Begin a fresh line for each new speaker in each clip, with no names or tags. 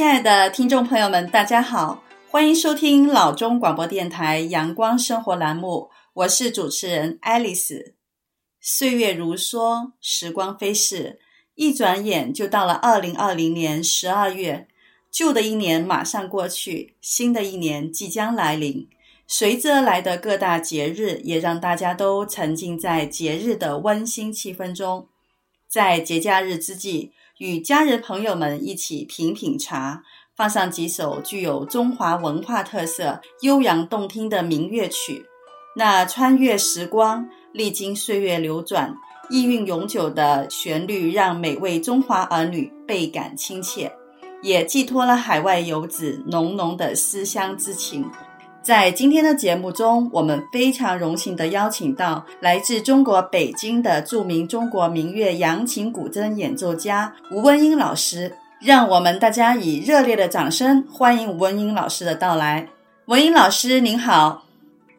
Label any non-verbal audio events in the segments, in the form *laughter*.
亲爱的听众朋友们，大家好，欢迎收听老中广播电台阳光生活栏目，我是主持人爱丽丝。岁月如梭，时光飞逝，一转眼就到了二零二零年十二月，旧的一年马上过去，新的一年即将来临。随之而来的各大节日，也让大家都沉浸在节日的温馨气氛中。在节假日之际，与家人朋友们一起品品茶，放上几首具有中华文化特色、悠扬动听的民乐曲。那穿越时光、历经岁月流转、意韵永久的旋律，让每位中华儿女倍感亲切，也寄托了海外游子浓浓的思乡之情。在今天的节目中，我们非常荣幸地邀请到来自中国北京的著名中国民乐扬琴古筝演奏家吴文英老师，让我们大家以热烈的掌声欢迎吴文英老师的到来。文英老师您好。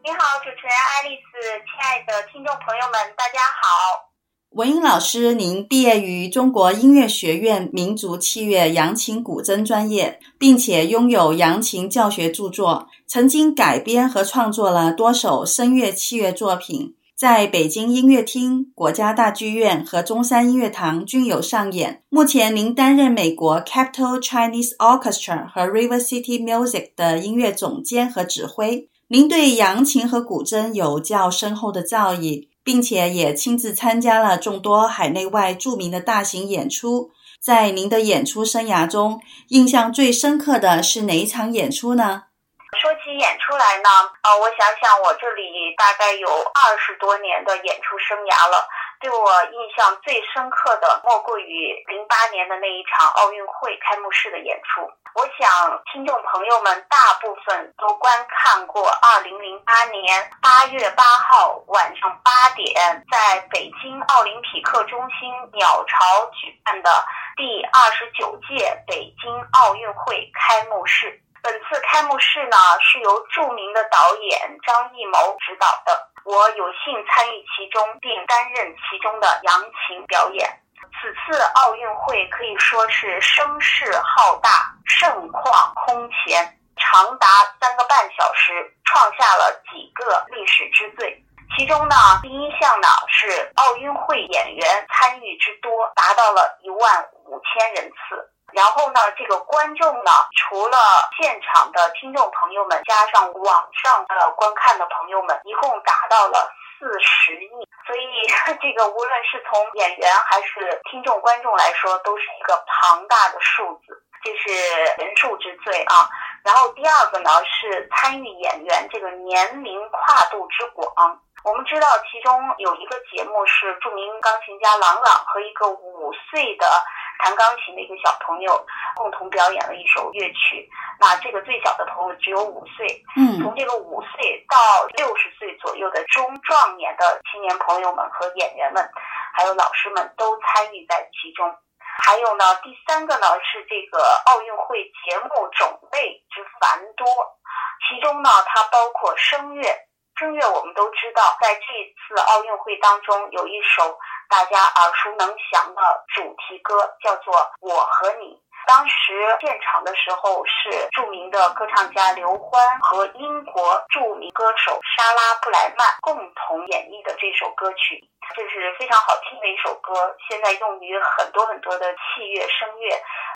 你好，主持人爱丽丝，亲爱的听众朋友们，大家好。
文英老师，您毕业于中国音乐学院民族器乐扬琴古筝专业，并且拥有扬琴教学著作，曾经改编和创作了多首声乐器乐作品，在北京音乐厅、国家大剧院和中山音乐堂均有上演。目前，您担任美国 Capital Chinese Orchestra 和 River City Music 的音乐总监和指挥。您对扬琴和古筝有较深厚的造诣。并且也亲自参加了众多海内外著名的大型演出。在您的演出生涯中，印象最深刻的是哪一场演出呢？
说起演出来呢，呃，我想想，我这里大概有二十多年的演出生涯了。对我印象最深刻的，莫过于零八年的那一场奥运会开幕式的演出。我想，听众朋友们大部分都观看过二零零八年八月八号晚上八点，在北京奥林匹克中心鸟巢举办的第二十九届北京奥运会开幕式。本次开幕式呢，是由著名的导演张艺谋执导的。我有幸参与其中，并担任其中的扬琴表演。此次奥运会可以说是声势浩大、盛况空前，长达三个半小时，创下了几个历史之最。其中呢，第一项呢是奥运会演员参与之多，达到了一万五千人次。然后呢，这个观众呢，除了现场的听众朋友们，加上网上的观看的朋友们，一共达到了四十亿。所以 *laughs* 这个无论是从演员还是听众观众来说，都是一个庞大的数字，这是人数之最啊。然后第二个呢，是参与演员这个年龄跨度之广。我们知道其中有一个节目是著名钢琴家郎朗和一个五岁的。弹钢琴的一个小朋友共同表演了一首乐曲，那这个最小的朋友只有五岁，嗯，从这个五岁到六十岁左右的中壮年的青年朋友们和演员们，还有老师们都参与在其中。还有呢，第三个呢是这个奥运会节目种类之繁多，其中呢它包括声乐，声乐我们都知道，在这次奥运会当中有一首。大家耳熟能详的主题歌叫做《我和你》。当时现场的时候是著名的歌唱家刘欢和英国著名歌手莎拉布莱曼共同演绎的这首歌曲，这是非常好听的一首歌。现在用于很多很多的器乐、声乐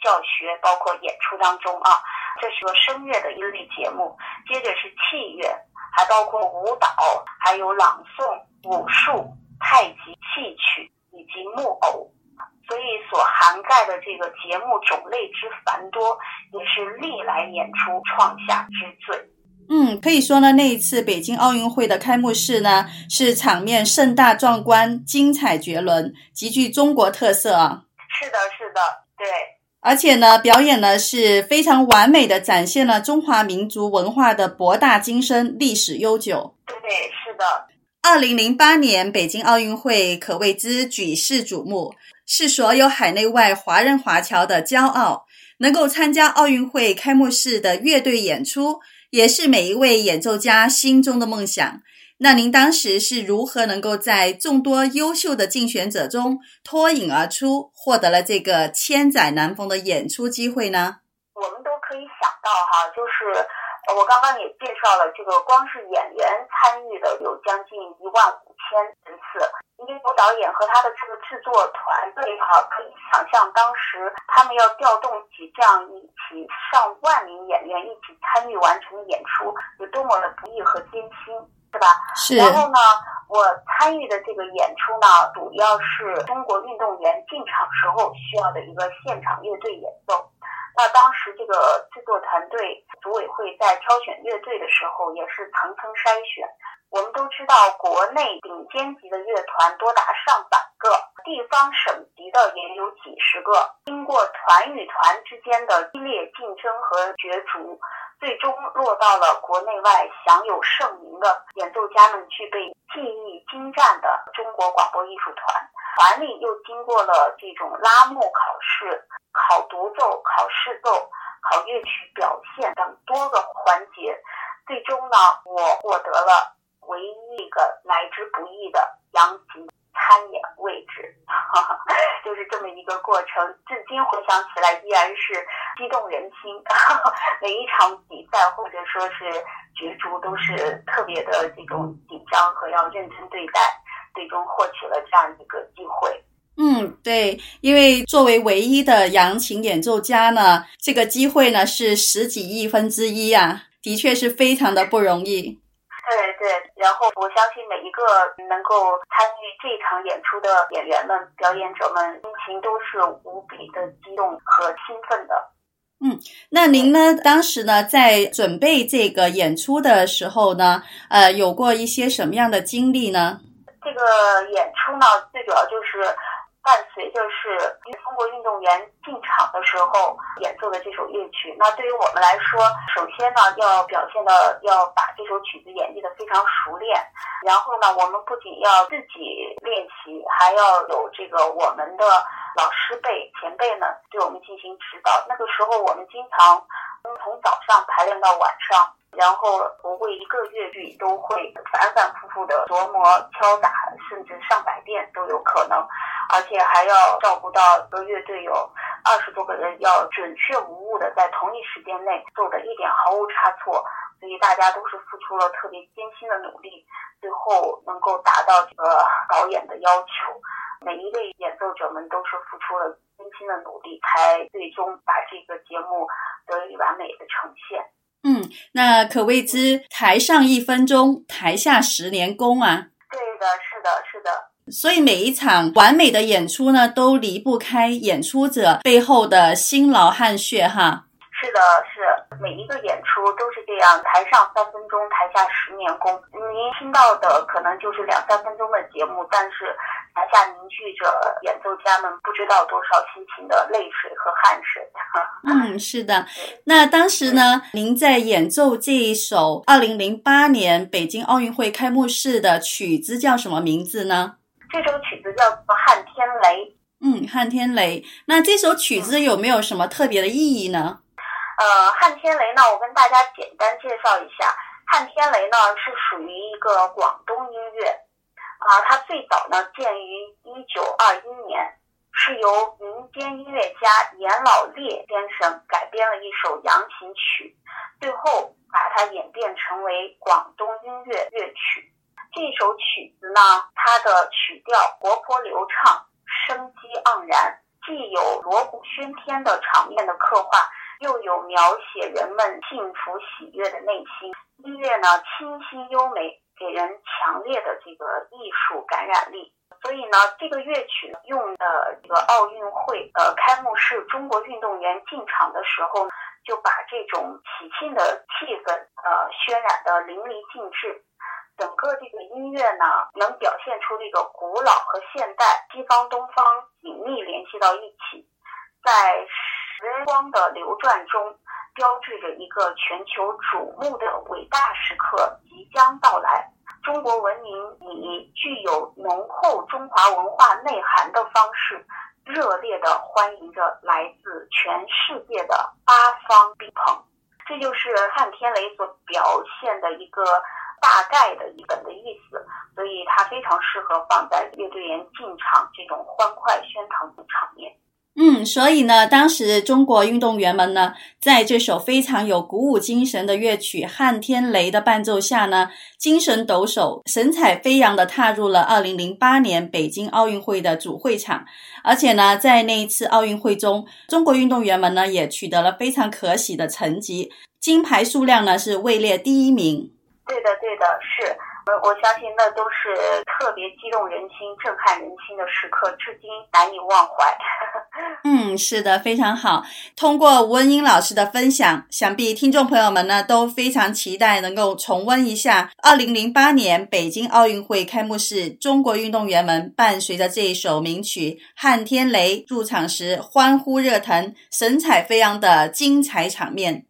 教学，包括演出当中啊。这是个声乐的一类节目。接着是器乐，还包括舞蹈，还有朗诵、武术。太极、戏曲以及木偶，所以所涵盖的这个节目种类之繁多，也是历来演出创下之最。
嗯，可以说呢，那一次北京奥运会的开幕式呢，是场面盛大壮观、精彩绝伦，极具中国特色啊。
是的，是的，对。
而且呢，表演呢是非常完美的展现了中华民族文化的博大精深、历史悠久。
对，是的。
二零零八年北京奥运会可谓之举世瞩目，是所有海内外华人华侨的骄傲。能够参加奥运会开幕式的乐队演出，也是每一位演奏家心中的梦想。那您当时是如何能够在众多优秀的竞选者中脱颖而出，获得了这个千载难逢的演出机会呢？
我们都可以想到哈，就是。我刚刚也介绍了，这个光是演员参与的有将近一万五千人次。因为导演和他的这个制作团队哈，可以想象当时他们要调动起这样一起上万名演员一起参与完成演出，有多么的不易和艰辛，是吧？
是。
然后呢，我参与的这个演出呢，主要是中国运动员进场时候需要的一个现场乐队演奏。那当时这个制作团队组委会在挑选乐队的时候，也是层层筛选。我们都知道，国内顶尖级的乐团多达上百个，地方省级的也有几十个。经过团与团之间的激烈竞争和角逐，最终落到了国内外享有盛名的演奏家们具备技艺精湛的中国广播艺术团。团里又经过了这种拉幕考试。考独奏、考试奏、考乐曲表现等多个环节，最终呢，我获得了唯一一个来之不易的扬琴参演位置，哈哈，就是这么一个过程。至今回想起来，依然是激动人心。哈哈，每一场比赛或者说是角逐，都是特别的这种紧张和要认真对待，最终获取了这样一个机会。
嗯，对，因为作为唯一的扬琴演奏家呢，这个机会呢是十几亿分之一啊，的确是非常的不容易。
对对，然后我相信每一个能够参与这场演出的演员们、表演者们，心情都是无比的激动和兴奋的。
嗯，那您呢，当时呢在准备这个演出的时候呢，呃，有过一些什么样的经历呢？
这个演出呢，最主要就是。伴随着是中国运动员进场的时候演奏的这首乐曲，那对于我们来说，首先呢要表现的要把这首曲子演绎的非常熟练，然后呢，我们不仅要自己练习，还要有这个我们的老师辈前辈们对我们进行指导。那个时候我们经常从早上排练到晚上，然后我为一个乐句都会反反复复的琢磨敲打，甚至上百遍都有可能。而且还要照顾到一个乐队有二十多个人，要准确无误的在同一时间内做的一点毫无差错，所以大家都是付出了特别艰辛的努力，最后能够达到这个导演的要求。每一位演奏者们都是付出了艰辛的努力，才最终把这个节目得以完美的呈现。
嗯，那可谓之台上一分钟，台下十年功啊。
对的，是的，是的。
所以每一场完美的演出呢，都离不开演出者背后的辛劳汗血哈。
是的，是每一个演出都是这样，台上三分钟，台下十年功。您听到的可能就是两三分钟的节目，但是台下凝聚着演奏家们不知道多少辛勤的泪水和汗水。*laughs*
嗯，是的。那当时呢，您在演奏这一首二零零八年北京奥运会开幕式的曲子叫什么名字呢？
这首曲子叫做《撼天雷》。
嗯，《撼天雷》。那这首曲子有没有什么特别的意义呢？
呃，《撼天雷》呢，我跟大家简单介绍一下，《撼天雷》呢是属于一个广东音乐，啊、呃，它最早呢建于一九二一年，是由民间音乐家严老烈先生改编了一首扬琴曲，最后把它演变成为广东音乐乐曲。这首曲子呢，它的曲调活泼流畅，生机盎然，既有锣鼓喧天的场面的刻画，又有描写人们幸福喜悦的内心。音乐呢，清新优美，给人强烈的这个艺术感染力。所以呢，这个乐曲用的这个奥运会呃开幕式，中国运动员进场的时候，就把这种喜庆的气氛呃渲染的淋漓尽致。整个这个音乐呢，能表现出这个古老和现代、西方东方紧密联系到一起，在时光的流转中，标志着一个全球瞩目的伟大时刻即将到来。中国文明以具有浓厚中华文化内涵的方式，热烈地欢迎着来自全世界的八方宾朋。这就是《汉天雷》所表现的一个。大概的一本的意思，所以它非常适合放在乐队员进场这种欢快喧腾的场面。
嗯，所以呢，当时中国运动员们呢，在这首非常有鼓舞精神的乐曲《撼天雷》的伴奏下呢，精神抖擞、神采飞扬地踏入了二零零八年北京奥运会的主会场。而且呢，在那一次奥运会中，中国运动员们呢，也取得了非常可喜的成绩，金牌数量呢是位列第一名。
对的，对的，是。我我相信那都是特别激动人心、震撼人心的时刻，至今难以忘怀。*laughs* *laughs*
嗯，是的，非常好。通过吴文英老师的分享，想必听众朋友们呢都非常期待能够重温一下二零零八年北京奥运会开幕式，中国运动员们伴随着这一首名曲《撼天雷》入场时欢呼热腾、神采飞扬的精彩场面。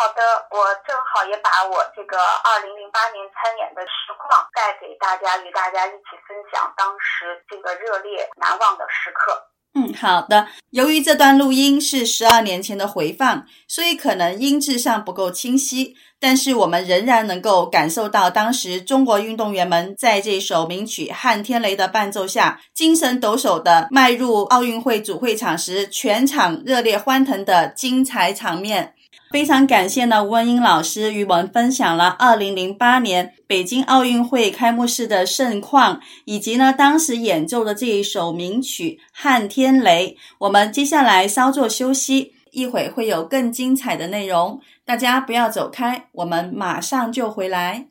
好的，我正好也把我这个二零零八年参演的实况带给大家，与大家一起分享当时这个热烈难忘的时刻。
嗯，好的。由于这段录音是十二年前的回放，所以可能音质上不够清晰，但是我们仍然能够感受到当时中国运动员们在这首名曲《撼天雷》的伴奏下，精神抖擞地迈入奥运会主会场时，全场热烈欢腾的精彩场面。非常感谢呢，吴文英老师与我们分享了二零零八年北京奥运会开幕式的盛况，以及呢当时演奏的这一首名曲《撼天雷》。我们接下来稍作休息，一会会有更精彩的内容，大家不要走开，我们马上就回来。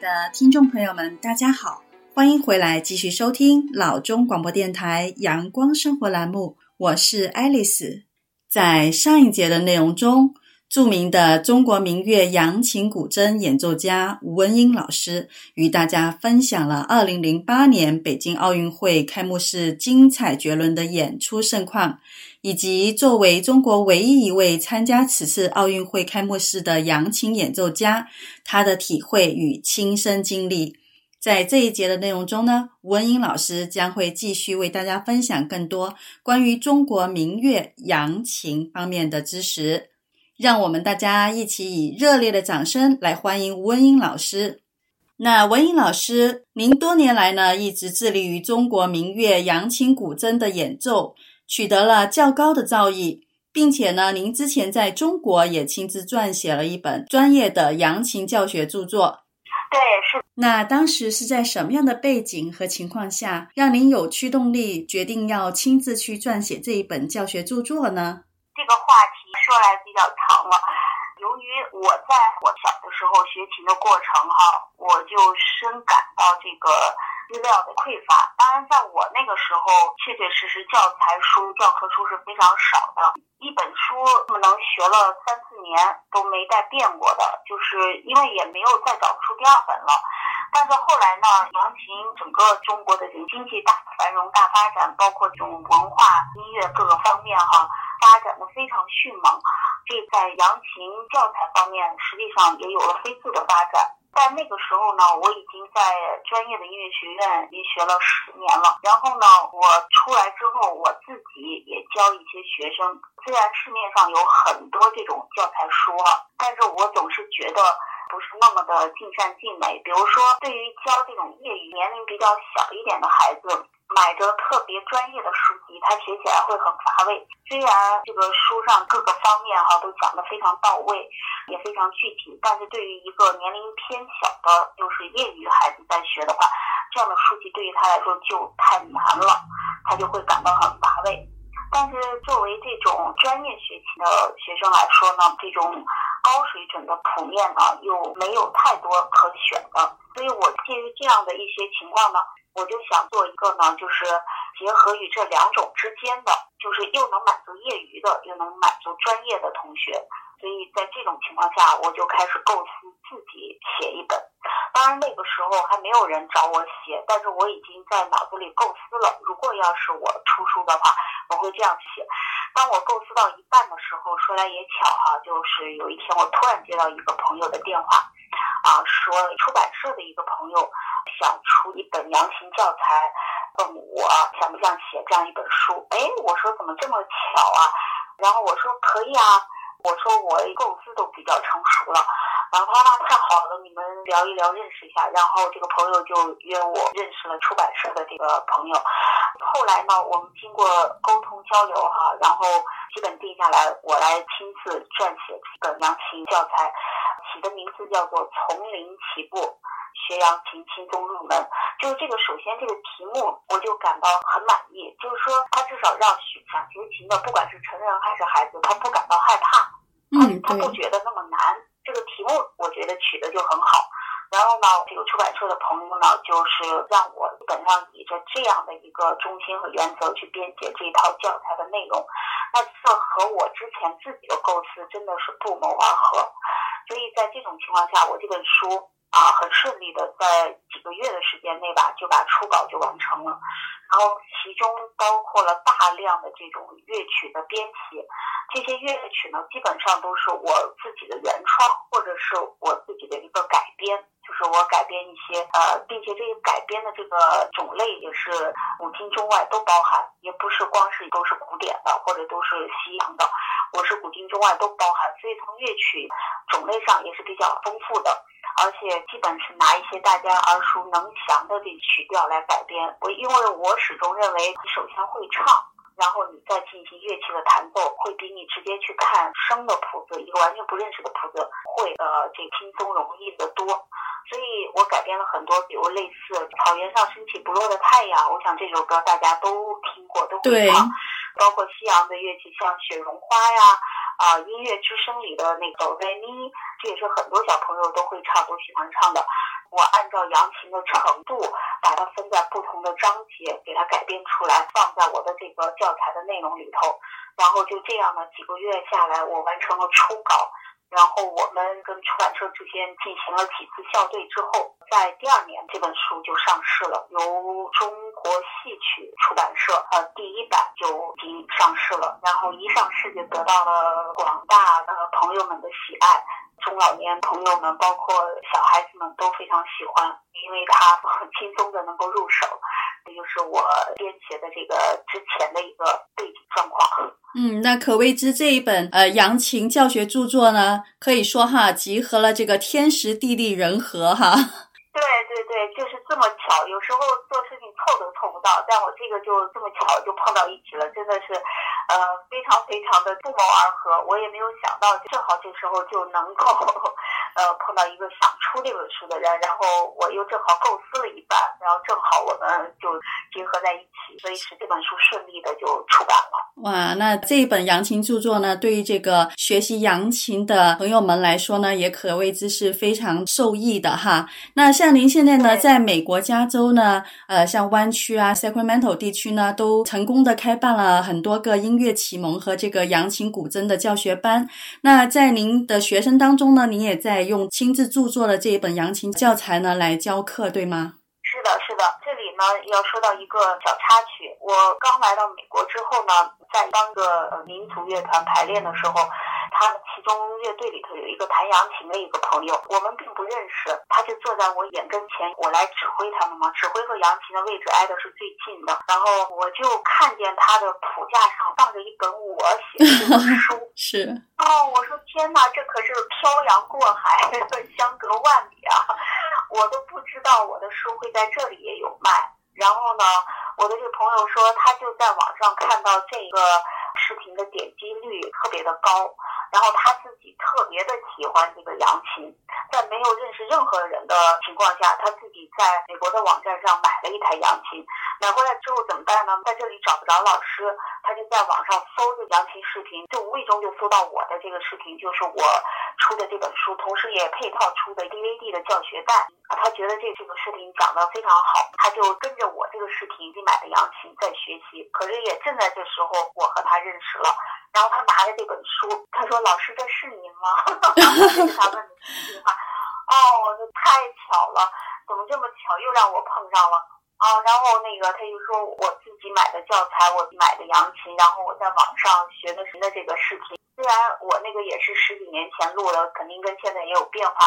的听众朋友们，大家好，欢迎回来继续收听老中广播电台阳光生活栏目，我是爱丽丝。在上一节的内容中，著名的中国民乐扬琴古筝演奏家吴文英老师与大家分享了二零零八年北京奥运会开幕式精彩绝伦的演出盛况。以及作为中国唯一一位参加此次奥运会开幕式的扬琴演奏家，他的体会与亲身经历，在这一节的内容中呢，吴文英老师将会继续为大家分享更多关于中国民乐扬琴方面的知识。让我们大家一起以热烈的掌声来欢迎吴文英老师。那文英老师，您多年来呢一直致力于中国民乐扬琴古筝的演奏。取得了较高的造诣，并且呢，您之前在中国也亲自撰写了一本专业的扬琴教学著作。
对，是。
那当时是在什么样的背景和情况下，让您有驱动力决定要亲自去撰写这一本教学著作呢？
这个话题说来比较长了。由于我在我小的时候学琴的过程哈，我就深感到这个。资料的匮乏，当然，在我那个时候，确确实实教材书、教科书是非常少的，一本书可能学了三四年都没再变过的，就是因为也没有再找出第二本了。但是后来呢，扬琴整个中国的经济大繁荣、大发展，包括这种文化、音乐各个方面哈，发展的非常迅猛，这在扬琴教材方面实际上也有了飞速的发展。在那个时候呢，我已经在专业的音乐学院也学了十年了。然后呢，我出来之后，我自己也教一些学生。虽然市面上有很多这种教材书，但是我总是觉得不是那么的尽善尽美。比如说，对于教这种业余年龄比较小一点的孩子。买着特别专业的书籍，他学起来会很乏味。虽然这个书上各个方面哈都讲得非常到位，也非常具体，但是对于一个年龄偏小的，就是业余孩子在学的话，这样的书籍对于他来说就太难了，他就会感到很乏味。但是作为这种专业学习的学生来说呢，这种高水准的普面呢又没有太多可选的，所以我基于这样的一些情况呢。我就想做一个呢，就是结合于这两种之间的，就是又能满足业余的，又能满足专业的同学。所以在这种情况下，我就开始构思自己写一本。当然那个时候还没有人找我写，但是我已经在脑子里构思了。如果要是我出书的话，我会这样写。当我构思到一半的时候，说来也巧哈，就是有一天我突然接到一个朋友的电话。啊，说出版社的一个朋友想出一本扬琴教材，问我想不想写这样一本书。哎，我说怎么这么巧啊？然后我说可以啊，我说我构思都比较成熟了。然后他说太好了，你们聊一聊，认识一下。然后这个朋友就约我认识了出版社的这个朋友。后来呢，我们经过沟通交流哈，然后基本定下来，我来亲自撰写这个扬琴教材，起的名字叫做《从零起步学扬琴轻松入门》。就是这个，首先这个题目我就感到很满意，就是说他至少让学想学琴的，不管是成人还是孩子，他不感到害怕，他他不觉得那么难。这个题目我觉得取得就很好。然后呢，这个出版社的朋友呢，就是让我基本上以着这样的一个中心和原则去编写这一套教材的内容，那这和我之前自己的构思真的是不谋而合。所以在这种情况下，我这本书啊，很顺利的在几个月的时间内吧，就把初稿就完成了。然后其中包括了大量的这种乐曲的编写，这些乐曲呢，基本上都是我自己的原创，或者是我自己的一个改编。就是我改编一些呃，并且这些改编的这个种类也是古今中外都包含，也不是光是都是古典的或者都是西洋的，我是古今中外都包含，所以从乐曲种类上也是比较丰富的，而且基本是拿一些大家耳熟能详的这曲调来改编。我因为我始终认为，你首先会唱，然后你再进乐器的弹奏，会比你直接去看生的谱子，一个完全不认识的谱子，会呃这轻松容易得多。所以我改编了很多，比如类似《草原上升起不落的太阳》，我想这首歌大家都听过，都会唱。包括西洋的乐器，像《雪绒花》呀，啊，《音乐之声》里的那个哆来咪，这也是很多小朋友都会唱，都喜欢唱的。我按照扬琴的程度，把它分在不同的章节，给它改编出来，放在我的这个教材的内容里头。然后就这样呢，几个月下来，我完成了初稿。然后我们跟出版社之间进行了几次校对之后，在第二年这本书就上市了，由中国戏曲出版社呃第一版就已经上市了，然后一上市就得到了广大的朋友们的喜爱，中老年朋友们包括小孩子们都非常喜欢，因为它很轻松的能够入手。这就是我编写的这个之前的一个背景状况。
嗯，那可谓之这一本呃扬琴教学著作呢，可以说哈集合了这个天时地利人和哈。
对对对，就是这么巧。有时候做事情凑都凑不到，但我这个就这么巧就碰到一起了，真的是呃非常非常的不谋而合。我也没有想到，正好这时候就能够。呃，碰到一个想出这本书的人，然后我又正好构思了一半，然后正好我们就结合在一起，所以使这本书顺利的就出版了。
哇，那这一本扬琴著作呢，对于这个学习扬琴的朋友们来说呢，也可谓之是非常受益的哈。那像您现在呢，在美国加州呢，呃，像湾区啊，Sacramento 地区呢，都成功的开办了很多个音乐启蒙和这个扬琴古筝的教学班。那在您的学生当中呢，您也在。用亲自著作的这一本扬琴教材呢来教课，对吗？
是的，是的。这里呢要说到一个小插曲。我刚来到美国之后呢，在当个民族乐团排练的时候。他们其中乐队里头有一个弹扬琴的一个朋友，我们并不认识，他就坐在我眼跟前，我来指挥他们嘛。指挥和扬琴的位置挨的是最近的，然后我就看见他的谱架上放着一本我写的书，*laughs*
是
哦，我说天哪，这可是漂洋过海，*laughs* 相隔万里啊！我都不知道我的书会在这里也有卖。然后呢，我的这个朋友说，他就在网上看到这个视频的点击率特别的高。然后他自己特别的喜欢这个扬琴，在没有认识任何人的情况下，他自己在美国的网站上买了一台扬琴。买回来之后怎么办呢？在这里找不着老师，他就在网上搜这扬琴视频，就无意中就搜到我的这个视频，就是我出的这本书，同时也配套出的 DVD 的教学带。他觉得这这个视频讲得非常好，他就跟着我这个视频去买的扬琴在学习。可是也正在这时候，我和他认识了。然后他拿着这本书，他说：“老师，这是您吗？” *laughs* 他问的第一句话。哦，这太巧了，怎么这么巧，又让我碰上了啊！然后那个他就说，我自己买的教材，我买的扬琴，然后我在网上学的学的这个视频。虽然我那个也是十几年前录的，肯定跟现在也有变化。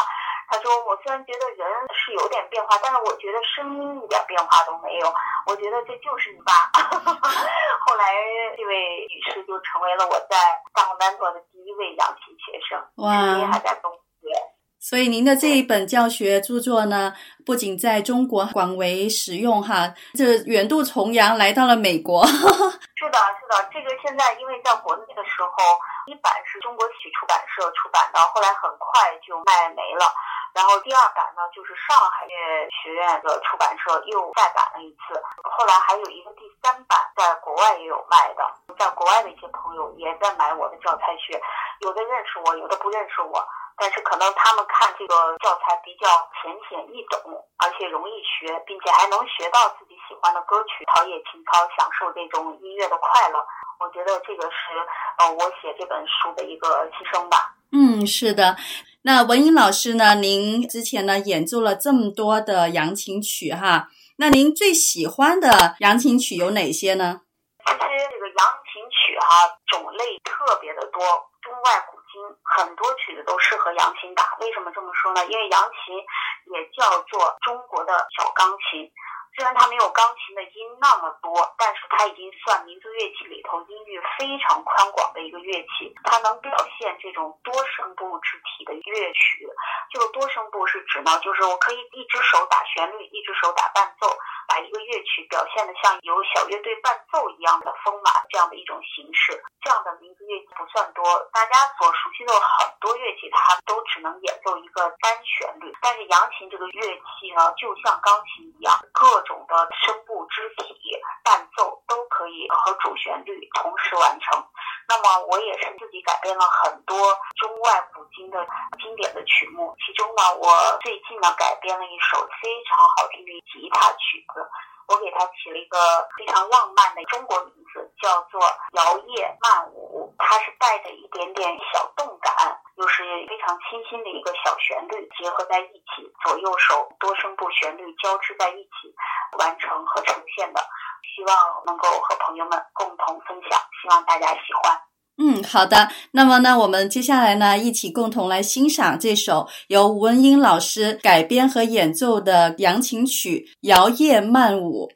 他说我虽然觉得人是有点变化，但是我觉得声音一点变化都没有。我觉得这就是你爸。*laughs* 后来这位女士就成为了我在萨克曼托的第一位养琴学生，
至，
今还在中学。
所以您的这一本教学著作呢，不仅在中国广为使用哈，这远渡重洋来到了美国。*laughs*
是的，是的，这个现在因为在国内的时候，一版是中国戏曲出版社出版的，后来很快就卖没了。然后第二版呢，就是上海音乐学院的出版社又再版了一次。后来还有一个第三版，在国外也有卖的，在国外的一些朋友也在买我的教材学，有的认识我，有的不认识我。但是可能他们看这个教材比较浅显易懂，而且容易学，并且还能学到自己喜欢的歌曲，陶冶情操，享受这种音乐的快乐。我觉得这个是呃我写这本书的一个牺牲吧。
嗯，是的。那文英老师呢？您之前呢演奏了这么多的扬琴曲哈，那您最喜欢的扬琴曲有哪些呢？
其实这个扬琴曲哈种类特别的多，中外古。很多曲子都适合扬琴打，为什么这么说呢？因为扬琴也叫做中国的小钢琴，虽然它没有钢琴的音那么多，但是它已经算民族乐器里头音域非常宽广的一个乐器，它能表现这种多声部肢体的乐曲。这个多声部是指呢，就是我可以一只手打旋律，一只手打伴奏。把一个乐曲表现得像有小乐队伴奏一样的丰满，这样的一种形式，这样的民族乐器不算多。大家所熟悉的很多乐器，它都只能演奏一个单旋律。但是扬琴这个乐器呢，就像钢琴一样，各各种的声部、肢体、伴奏都可以和主旋律同时完成。那么我也是自己改编了很多中外古今的经典的曲目，其中呢，我最近呢改编了一首非常好听的吉他曲子，我给它起了一个非常浪漫的中国名字，叫做《摇曳慢舞》，它是带着一点点小动感，又是非常清新的一个小旋律结合在一起，左右手多声部旋律交织在一起完成和呈现的。希望能够和朋友们共同分享，希望大家喜欢。
嗯，好的。那么呢，我们接下来呢，一起共同来欣赏这首由吴文英老师改编和演奏的扬琴曲《摇曳慢舞》。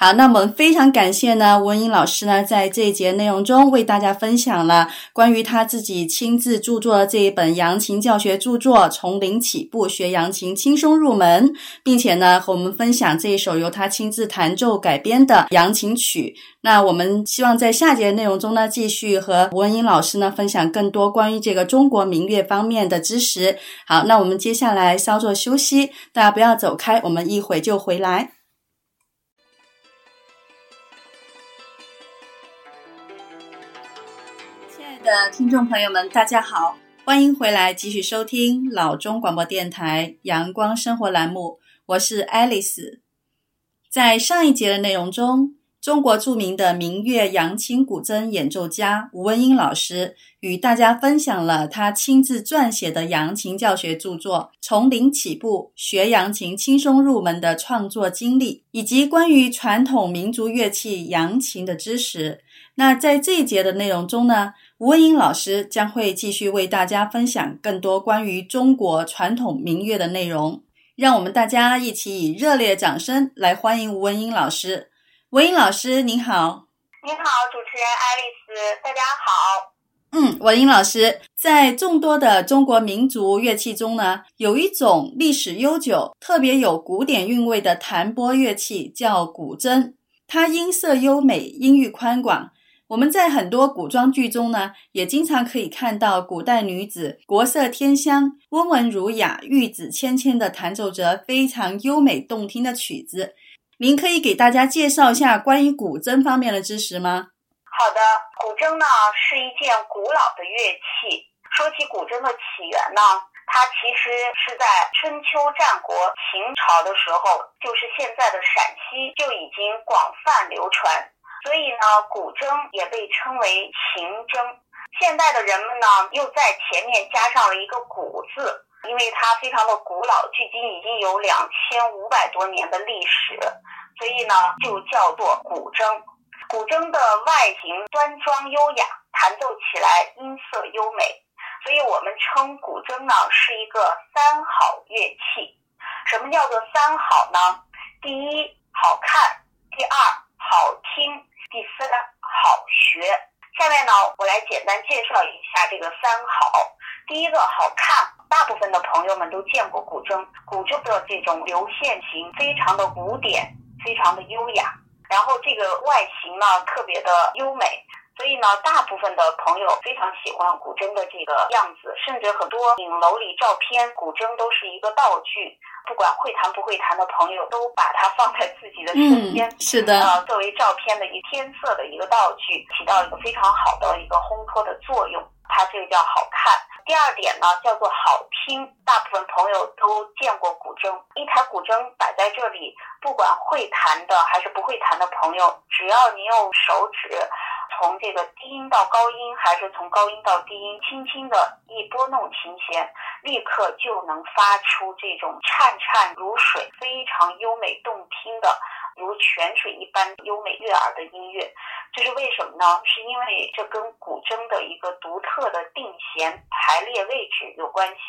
好，那我们非常感谢呢，吴文英老师呢，在这一节内容中为大家分享了关于他自己亲自著作的这一本扬琴教学著作《从零起步学扬琴，轻松入门》，并且呢，和我们分享这一首由他亲自弹奏改编的扬琴曲。那我们希望在下节内容中呢，继续和吴文英老师呢分享更多关于这个中国民乐方面的知识。好，那我们接下来稍作休息，大家不要走开，我们一会就回来。的听众朋友们，大家好，欢迎回来继续收听老中广播电台阳光生活栏目，我是爱丽丝。在上一节的内容中，中国著名的民乐扬琴古筝演奏家吴文英老师与大家分享了他亲自撰写的扬琴教学著作《从零起步学扬琴，轻松入门》的创作经历，以及关于传统民族乐器扬琴的知识。那在这一节的内容中呢，吴文英老师将会继续为大家分享更多关于中国传统民乐的内容，让我们大家一起以热烈掌声来欢迎吴文英老师。文英老师您好。
您好，主持人爱丽丝，大家好。
嗯，文英老师，在众多的中国民族乐器中呢，有一种历史悠久、特别有古典韵味的弹拨乐器，叫古筝。它音色优美，音域宽广。我们在很多古装剧中呢，也经常可以看到古代女子国色天香、温文儒雅、玉指纤纤的弹奏着非常优美动听的曲子。您可以给大家介绍一下关于古筝方面的知识吗？
好的，古筝呢是一件古老的乐器。说起古筝的起源呢，它其实是在春秋战国秦朝的时候，就是现在的陕西就已经广泛流传。所以呢，古筝也被称为琴筝。现代的人们呢，又在前面加上了一个“古”字，因为它非常的古老，距今已经有两千五百多年的历史，所以呢，就叫做古筝。古筝的外形端庄优雅，弹奏起来音色优美，所以我们称古筝呢是一个三好乐器。什么叫做三好呢？第一，好看；第二，好听。第三，好学。下面呢，我来简单介绍一下这个三好。第一个，好看。大部分的朋友们都见过古筝，古筝的这种流线型非常的古典，非常的优雅。然后这个外形呢，特别的优美。所以呢，大部分的朋友非常喜欢古筝的这个样子，甚至很多影楼里照片，古筝都是一个道具。不管会弹不会弹的朋友，都把它放在自己的身边，
嗯、是的，
呃，作为照片的一添色的一个道具，起到一个非常好的一个烘托的作用。它这个叫好看。第二点呢，叫做好听。大部分朋友都见过古筝，一台古筝摆在这里，不管会弹的还是不会弹的朋友，只要你用手指。从这个低音到高音，还是从高音到低音，轻轻的一拨弄琴弦，立刻就能发出这种颤颤如水、非常优美动听的，如泉水一般优美悦耳的音乐。这是为什么呢？是因为这跟古筝的一个独特的定弦排列位置有关系。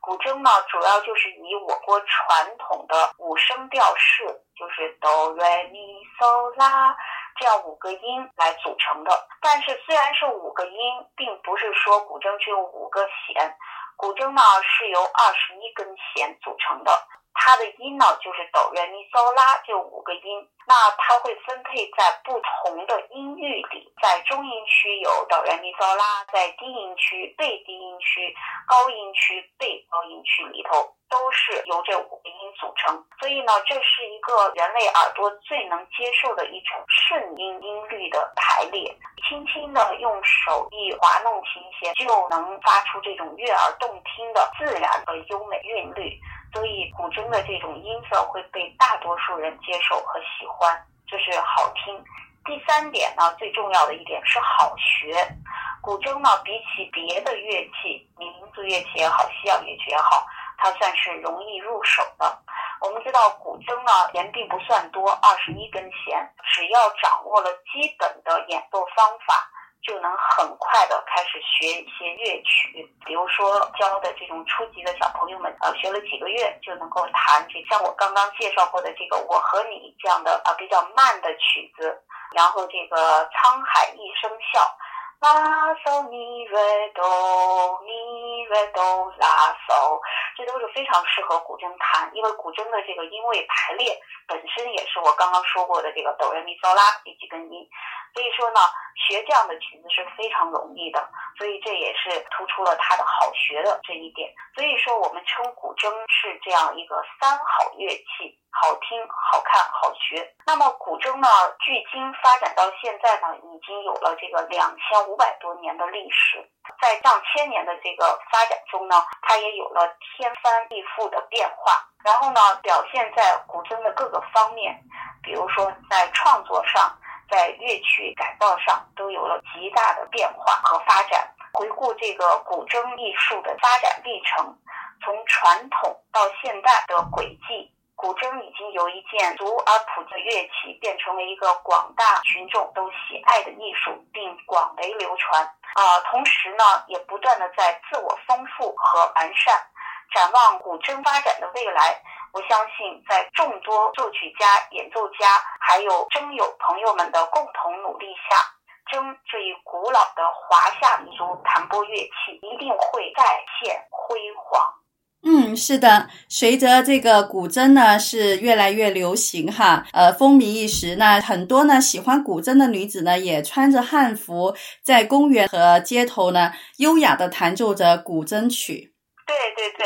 古筝呢，主要就是以我国传统的五声调式，就是哆来咪嗦拉。这样五个音来组成的，但是虽然是五个音，并不是说古筝只有五个弦，古筝呢是由二十一根弦组成的。它的音呢，就是哆来咪嗦拉这五个音，那它会分配在不同的音域里，在中音区有哆来咪嗦拉，在低音区、倍低音区、高音区、倍高音区里头，都是由这五个音组成。所以呢，这是一个人类耳朵最能接受的一种顺音音律的排列，轻轻的用手一滑弄琴弦，就能发出这种悦耳动听的自然和优美韵律。所以古筝的这种音色会被大多数人接受和喜欢，这是好听。第三点呢，最重要的一点是好学。古筝呢，比起别的乐器，民族乐器也好，西洋乐器也好，它算是容易入手的。我们知道古筝呢，弦并不算多，二十一根弦，只要掌握了基本的演奏方法。就能很快的开始学一些乐曲。比如说教的这种初级的小朋友们，呃，学了几个月就能够弹这像我刚刚介绍过的这个《我和你》这样的呃比较慢的曲子，然后这个《沧海一声笑》。拉嗦咪瑞哆咪瑞哆拉嗦，这都是非常适合古筝弹，因为古筝的这个音位排列本身也是我刚刚说过的这个哆来咪嗦拉这几根音，所以说呢，学这样的曲子是非常容易的，所以这也是突出了它的好学的这一点。所以说我们称古筝是这样一个三好乐器。好听、好看、好学。那么古筝呢，距今发展到现在呢，已经有了这个两千五百多年的历史。在上千年的这个发展中呢，它也有了天翻地覆的变化。然后呢，表现在古筝的各个方面，比如说在创作上，在乐曲改造上，都有了极大的变化和发展。回顾这个古筝艺术的发展历程，从传统到现代的轨迹。古筝已经由一件俗而普及的乐器，变成了一个广大群众都喜爱的艺术，并广为流传。啊、同时呢，也不断的在自我丰富和完善。展望古筝发展的未来，我相信在众多作曲家、演奏家，还有筝友朋友们的共同努力下，筝这一古老的华夏民族弹拨乐器一定会再现辉煌。
嗯，是的，随着这个古筝呢是越来越流行哈，呃，风靡一时。那很多呢喜欢古筝的女子呢，也穿着汉服，在公园和街头呢，优雅地弹奏着古筝曲。
对对对，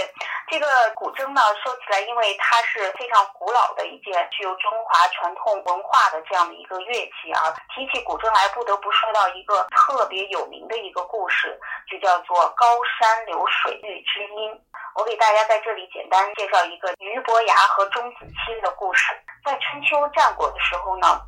这个古筝呢，说起来，因为它是非常古老的一件具有中华传统文化的这样的一个乐器啊。提起古筝来，不得不说到一个特别有名的一个故事，就叫做“高山流水遇知音”。我给大家在这里简单介绍一个俞伯牙和钟子期的故事。在春秋战国的时候呢，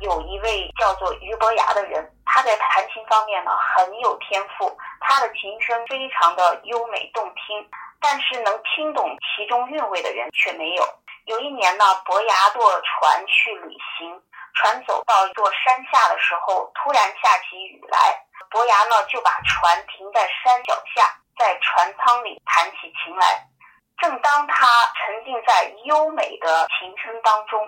有一位叫做俞伯牙的人，他在弹琴方面呢很有天赋，他的琴声非常的优美动听，但是能听懂其中韵味的人却没有。有一年呢，伯牙坐船去旅行，船走到一座山下的时候，突然下起雨来，伯牙呢就把船停在山脚下。在船舱里弹起琴来，正当他沉浸在优美的琴声当中，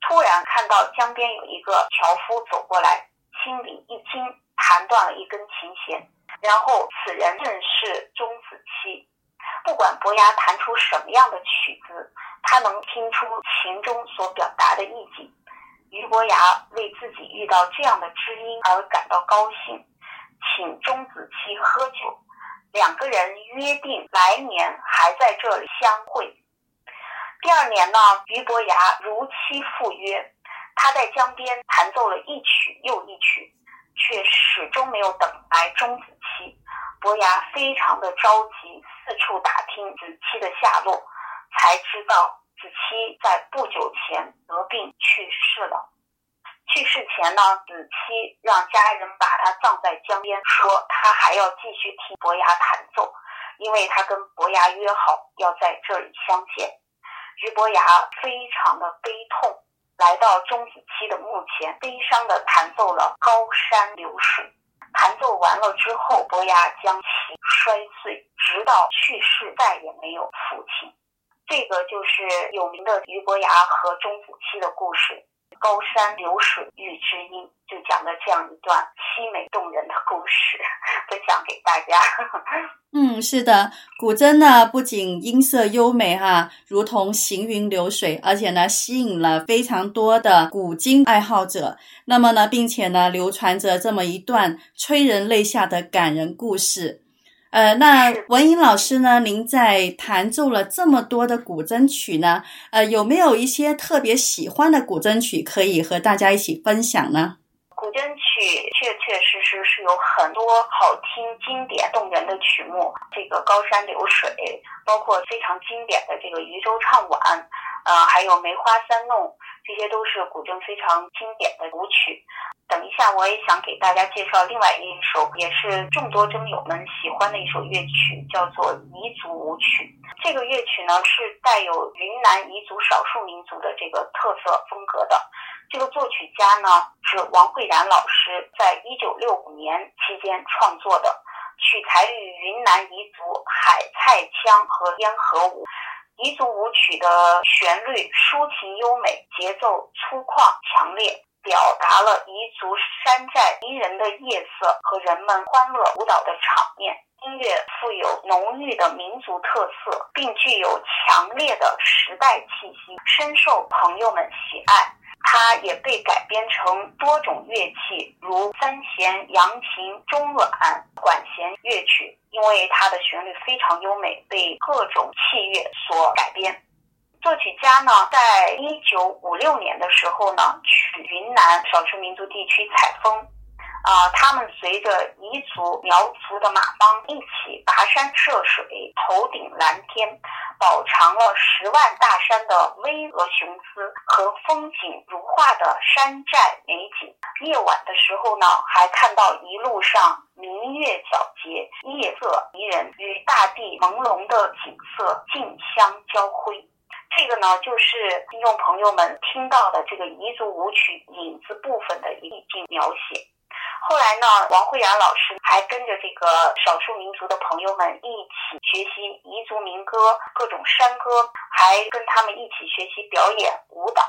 突然看到江边有一个樵夫走过来，心里一惊，弹断了一根琴弦。然后此人正是钟子期。不管伯牙弹出什么样的曲子，他能听出琴中所表达的意境。俞伯牙为自己遇到这样的知音而感到高兴，请钟子期喝酒。两个人约定来年还在这里相会。第二年呢，俞伯牙如期赴约，他在江边弹奏了一曲又一曲，却始终没有等来钟子期。伯牙非常的着急，四处打听子期的下落，才知道子期在不久前得病去世了。去世前呢，子期让家人把他葬在江边，说他还要继续听伯牙弹奏，因为他跟伯牙约好要在这里相见。俞伯牙非常的悲痛，来到钟子期的墓前，悲伤的弹奏了《高山流水》。弹奏完了之后，伯牙将琴摔碎，直到去世再也没有抚琴。这个就是有名的俞伯牙和钟子期的故事。高山流水遇知音，就讲了这样一段凄美动人的故事，*laughs* 分享给大家。*laughs*
嗯，是的，古筝呢不仅音色优美哈，如同行云流水，而且呢吸引了非常多的古今爱好者。那么呢，并且呢流传着这么一段催人泪下的感人故事。呃，那文颖老师呢？您在弹奏了这么多的古筝曲呢，呃，有没有一些特别喜欢的古筝曲可以和大家一起分享呢？
古筝曲确确实实是有很多好听、经典、动人的曲目，这个《高山流水》，包括非常经典的这个《渔舟唱晚》，呃，还有《梅花三弄》，这些都是古筝非常经典的舞曲。等一下，我也想给大家介绍另外一首，也是众多筝友们喜欢的一首乐曲，叫做彝族舞曲。这个乐曲呢，是带有云南彝族少数民族的这个特色风格的。这个作曲家呢是王慧然老师，在一九六五年期间创作的，取材于云南彝族海菜腔和烟盒舞。彝族舞曲的旋律抒情优美，节奏粗犷强烈，表达了彝族山寨迷人的夜色和人们欢乐舞蹈的场面。音乐富有浓郁的民族特色，并具有强烈的时代气息，深受朋友们喜爱。它也被改编成多种乐器，如三弦、扬琴、中阮、管弦乐曲。因为它的旋律非常优美，被各种器乐所改编。作曲家呢，在一九五六年的时候呢，去云南少数民族地区采风。啊、他们随着彝族、苗族的马帮一起跋山涉水，头顶蓝天，饱尝了十万大山的巍峨雄姿和风景如画的山寨美景。夜晚的时候呢，还看到一路上明月皎洁，夜色迷人，与大地朦胧的景色竞相交辉。这个呢，就是听众朋友们听到的这个彝族舞曲影子部分的意境描写。后来呢，王慧然老师还跟着这个少数民族的朋友们一起学习彝族民歌、各种山歌，还跟他们一起学习表演舞蹈。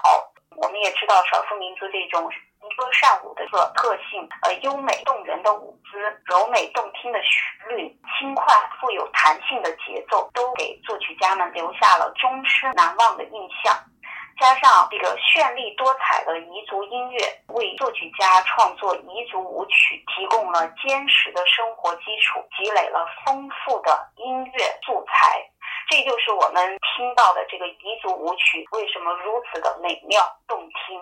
我们也知道少数民族这种歌善舞的特特性，呃，优美动人的舞姿、柔美动听的旋律、轻快富有弹性的节奏，都给作曲家们留下了终身难忘的印象。加上这个绚丽多彩的彝族音乐，为作曲家创作彝族舞曲提供了坚实的生活基础，积累了丰富的音乐素材。这就是我们听到的这个彝族舞曲为什么如此的美妙动听。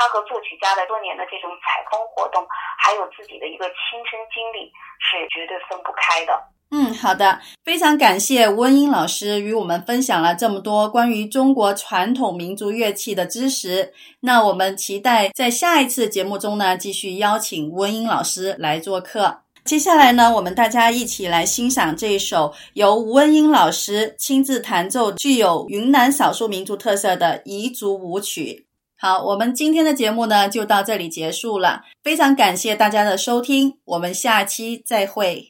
它和作曲家的多年的这种采风活动，还有自己的一个亲身经历，是绝对分不开的。
嗯，好的，非常感谢温英老师与我们分享了这么多关于中国传统民族乐器的知识。那我们期待在下一次节目中呢，继续邀请温英老师来做客。接下来呢，我们大家一起来欣赏这一首由温英老师亲自弹奏、具有云南少数民族特色的彝族舞曲。好，我们今天的节目呢，就到这里结束了。非常感谢大家的收听，我们下期再会。